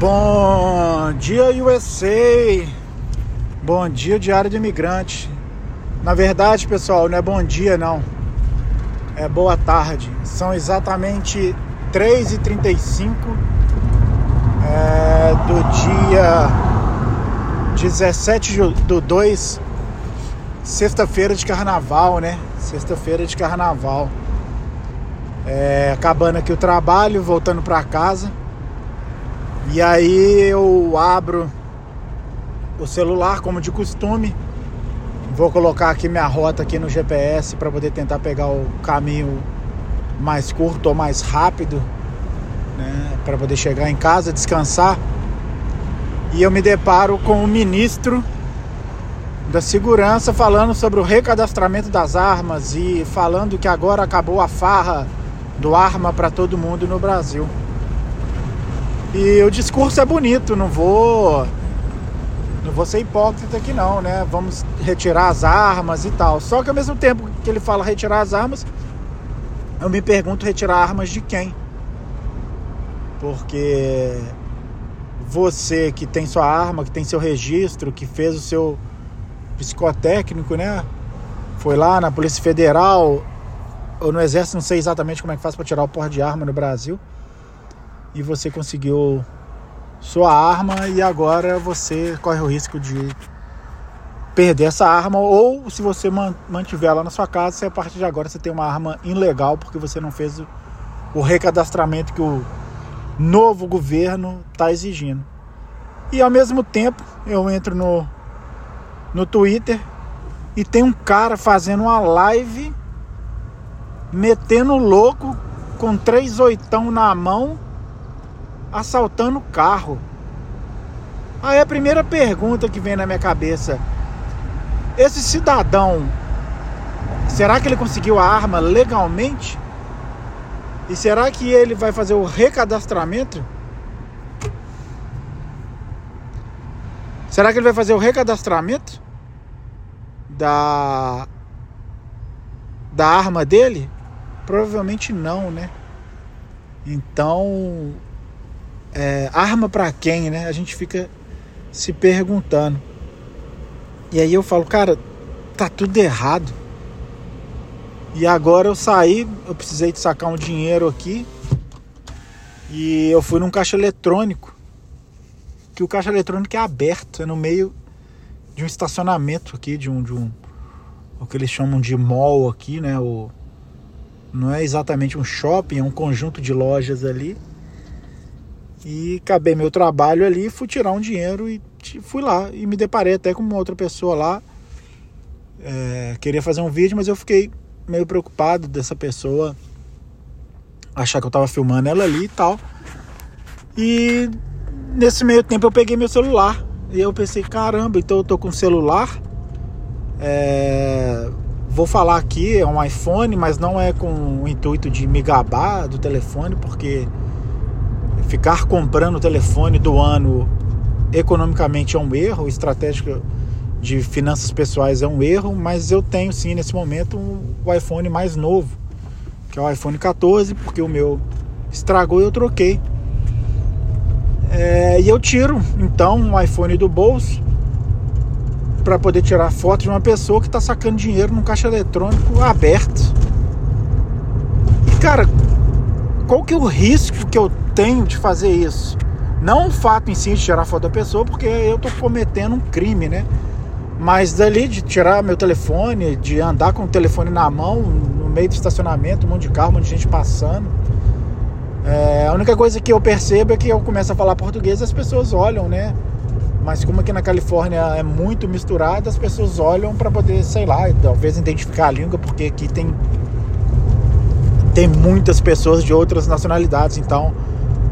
Bom dia, USA! Bom dia, Diário do Imigrante. Na verdade, pessoal, não é bom dia, não. É boa tarde. São exatamente 3h35 é, do dia 17 do 2, sexta-feira de carnaval, né? Sexta-feira de carnaval. É, acabando aqui o trabalho, voltando para casa. E aí eu abro o celular, como de costume. Vou colocar aqui minha rota aqui no GPS para poder tentar pegar o caminho mais curto ou mais rápido, né, para poder chegar em casa, descansar. E eu me deparo com o ministro da Segurança falando sobre o recadastramento das armas e falando que agora acabou a farra do arma para todo mundo no Brasil. E o discurso é bonito, não vou não vou ser hipócrita aqui não, né? Vamos retirar as armas e tal. Só que ao mesmo tempo que ele fala retirar as armas, eu me pergunto retirar armas de quem? Porque você que tem sua arma, que tem seu registro, que fez o seu psicotécnico, né? Foi lá na Polícia Federal ou no Exército, não sei exatamente como é que faz para tirar o porte de arma no Brasil e você conseguiu sua arma e agora você corre o risco de perder essa arma ou se você mantiver ela na sua casa, a partir de agora você tem uma arma ilegal porque você não fez o recadastramento que o novo governo está exigindo. E ao mesmo tempo eu entro no, no Twitter e tem um cara fazendo uma live metendo louco com três oitão na mão assaltando carro. Aí a primeira pergunta que vem na minha cabeça: esse cidadão, será que ele conseguiu a arma legalmente? E será que ele vai fazer o recadastramento? Será que ele vai fazer o recadastramento da da arma dele? Provavelmente não, né? Então é, arma para quem, né? A gente fica se perguntando. E aí eu falo, cara, tá tudo errado. E agora eu saí, eu precisei de sacar um dinheiro aqui. E eu fui num caixa eletrônico. Que o caixa eletrônico é aberto, é no meio de um estacionamento aqui, de um, de um o que eles chamam de mall aqui, né? O, não é exatamente um shopping, é um conjunto de lojas ali. E acabei meu trabalho ali, fui tirar um dinheiro e fui lá. E me deparei até com uma outra pessoa lá. É, queria fazer um vídeo, mas eu fiquei meio preocupado dessa pessoa achar que eu tava filmando ela ali e tal. E nesse meio tempo eu peguei meu celular. E eu pensei, caramba, então eu tô com celular. É, vou falar aqui, é um iPhone, mas não é com o intuito de me gabar do telefone, porque ficar comprando o telefone do ano economicamente é um erro, estratégico de finanças pessoais é um erro, mas eu tenho sim nesse momento o iPhone mais novo, que é o iPhone 14, porque o meu estragou e eu troquei. É, e eu tiro então o iPhone do bolso para poder tirar foto de uma pessoa que está sacando dinheiro num caixa eletrônico aberto. E cara, qual que é o risco que eu tenho de fazer isso? Não o fato em si de tirar foto da pessoa, porque eu estou cometendo um crime, né? Mas dali de tirar meu telefone, de andar com o telefone na mão, no meio do estacionamento, um monte de carro, um monte de gente passando. É, a única coisa que eu percebo é que eu começo a falar português e as pessoas olham, né? Mas como aqui na Califórnia é muito misturado, as pessoas olham para poder, sei lá, talvez identificar a língua, porque aqui tem tem muitas pessoas de outras nacionalidades, então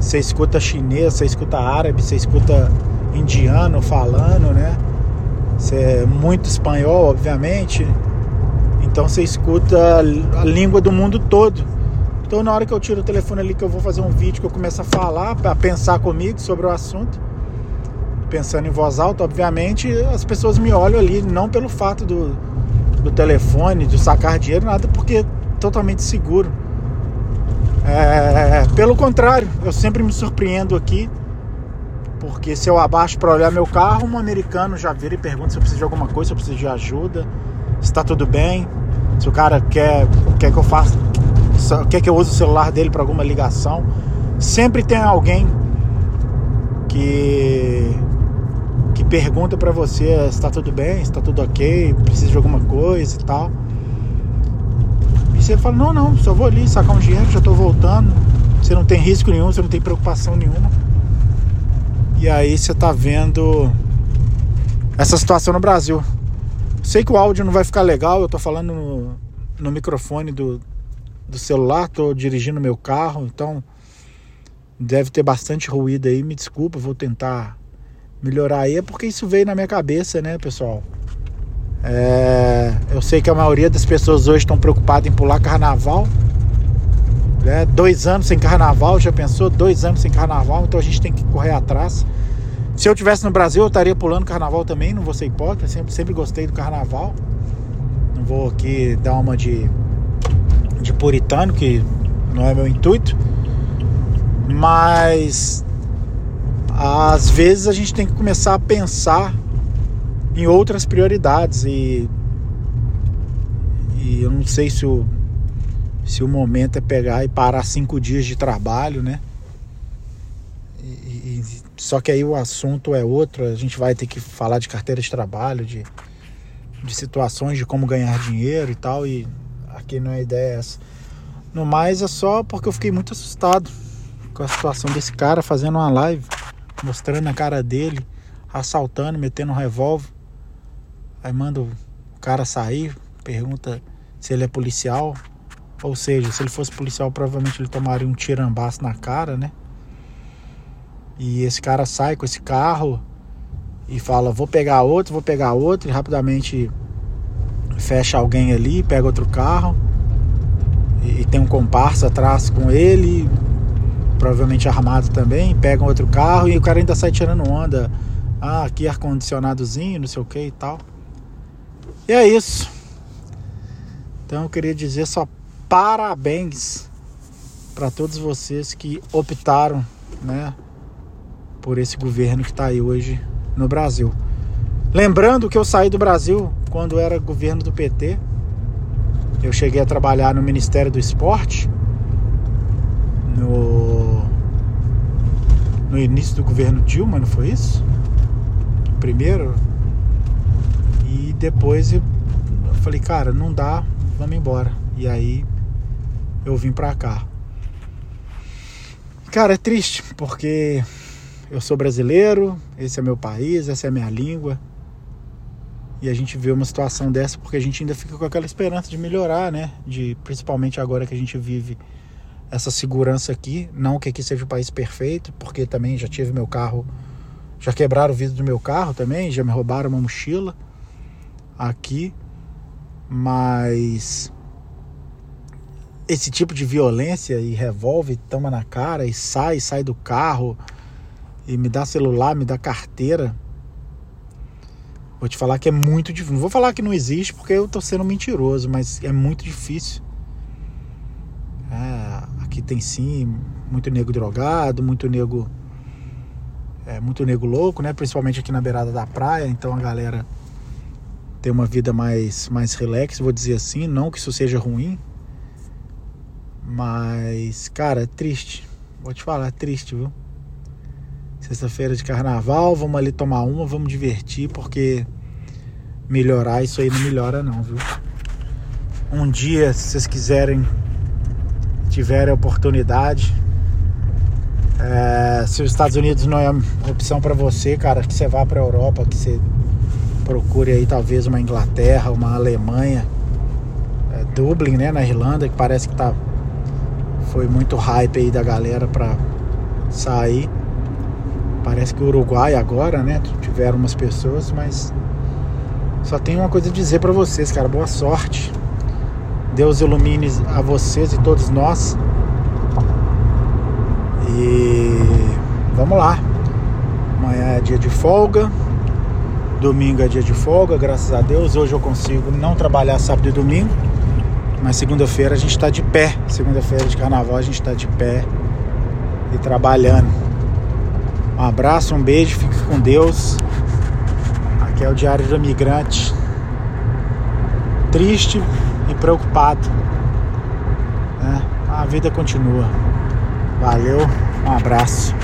você escuta chinês, você escuta árabe, você escuta indiano falando, né? Você é muito espanhol, obviamente. Então você escuta a língua do mundo todo. Então na hora que eu tiro o telefone ali que eu vou fazer um vídeo que eu começo a falar, para pensar comigo sobre o assunto, pensando em voz alta, obviamente, as pessoas me olham ali não pelo fato do, do telefone, de sacar dinheiro, nada, porque é totalmente seguro. É, pelo contrário, eu sempre me surpreendo aqui Porque se eu abaixo para olhar meu carro, um americano já vira e pergunta se eu preciso de alguma coisa, se eu preciso de ajuda, se tá tudo bem, se o cara quer, quer que eu faça, quer que eu use o celular dele para alguma ligação. Sempre tem alguém que que pergunta para você se tá tudo bem, se tá tudo ok, precisa de alguma coisa e tal. Você fala, não, não, só vou ali sacar um dinheiro, já tô voltando. Você não tem risco nenhum, você não tem preocupação nenhuma. E aí você tá vendo essa situação no Brasil. Sei que o áudio não vai ficar legal, eu tô falando no, no microfone do, do celular, tô dirigindo meu carro, então deve ter bastante ruído aí, me desculpa, vou tentar melhorar aí, é porque isso veio na minha cabeça, né, pessoal? É, eu sei que a maioria das pessoas hoje estão preocupadas em pular carnaval. Né? Dois anos sem carnaval, já pensou? Dois anos sem carnaval, então a gente tem que correr atrás. Se eu tivesse no Brasil, eu estaria pulando carnaval também, não vou ser hipócrita, sempre, sempre gostei do carnaval. Não vou aqui dar uma de, de puritano, que não é meu intuito. Mas às vezes a gente tem que começar a pensar em outras prioridades e, e eu não sei se o, se o momento é pegar e parar cinco dias de trabalho, né? E, e, só que aí o assunto é outro, a gente vai ter que falar de carteira de trabalho, de, de situações de como ganhar dinheiro e tal, e aqui não é ideia essa. No mais é só porque eu fiquei muito assustado com a situação desse cara fazendo uma live mostrando a cara dele, assaltando, metendo um revólver. Aí manda o cara sair, pergunta se ele é policial. Ou seja, se ele fosse policial, provavelmente ele tomaria um tirambaço na cara, né? E esse cara sai com esse carro e fala: Vou pegar outro, vou pegar outro. E rapidamente fecha alguém ali, pega outro carro. E, tem um comparsa atrás com ele, provavelmente armado também, pegam outro carro e o cara ainda sai tirando onda. Ah, aqui ar-condicionadozinho, não sei o que e tal. E é isso. Então eu queria dizer só parabéns para todos vocês que optaram, né, por esse governo que está aí hoje no Brasil. Lembrando que eu saí do Brasil quando era governo do PT. Eu cheguei a trabalhar no Ministério do Esporte no, no início do governo Dilma, não foi isso? Primeiro. Depois eu falei, cara, não dá, vamos embora. E aí eu vim pra cá. Cara, é triste, porque eu sou brasileiro, esse é meu país, essa é a minha língua. E a gente vê uma situação dessa porque a gente ainda fica com aquela esperança de melhorar, né? De principalmente agora que a gente vive essa segurança aqui. Não que aqui seja o país perfeito, porque também já tive meu carro, já quebraram o vidro do meu carro também, já me roubaram uma mochila aqui, mas esse tipo de violência e revólver toma na cara e sai, sai do carro e me dá celular, me dá carteira. Vou te falar que é muito difícil. Não vou falar que não existe porque eu tô sendo mentiroso, mas é muito difícil. É, aqui tem sim muito nego drogado, muito nego é, muito nego louco, né? Principalmente aqui na beirada da praia, então a galera tem uma vida mais mais relax, vou dizer assim, não que isso seja ruim, mas cara, é triste. Vou te falar, é triste, viu? Sexta-feira de carnaval, vamos ali tomar uma, vamos divertir, porque melhorar isso aí não melhora não, viu? Um dia, se vocês quiserem tiverem oportunidade. É, se os Estados Unidos não é opção para você, cara, que você vá para a Europa, que você procure aí talvez uma Inglaterra, uma Alemanha, é, Dublin, né, na Irlanda, que parece que tá foi muito hype aí da galera para sair. Parece que o Uruguai agora, né, tiveram umas pessoas, mas só tem uma coisa a dizer para vocês, cara, boa sorte. Deus ilumine a vocês e todos nós. E vamos lá. Amanhã é dia de folga. Domingo é dia de folga, graças a Deus. Hoje eu consigo não trabalhar sábado e domingo, mas segunda-feira a gente está de pé. Segunda-feira de carnaval a gente está de pé e trabalhando. Um abraço, um beijo, fique com Deus. Aqui é o Diário do Migrante. Triste e preocupado. Né? A vida continua. Valeu, um abraço.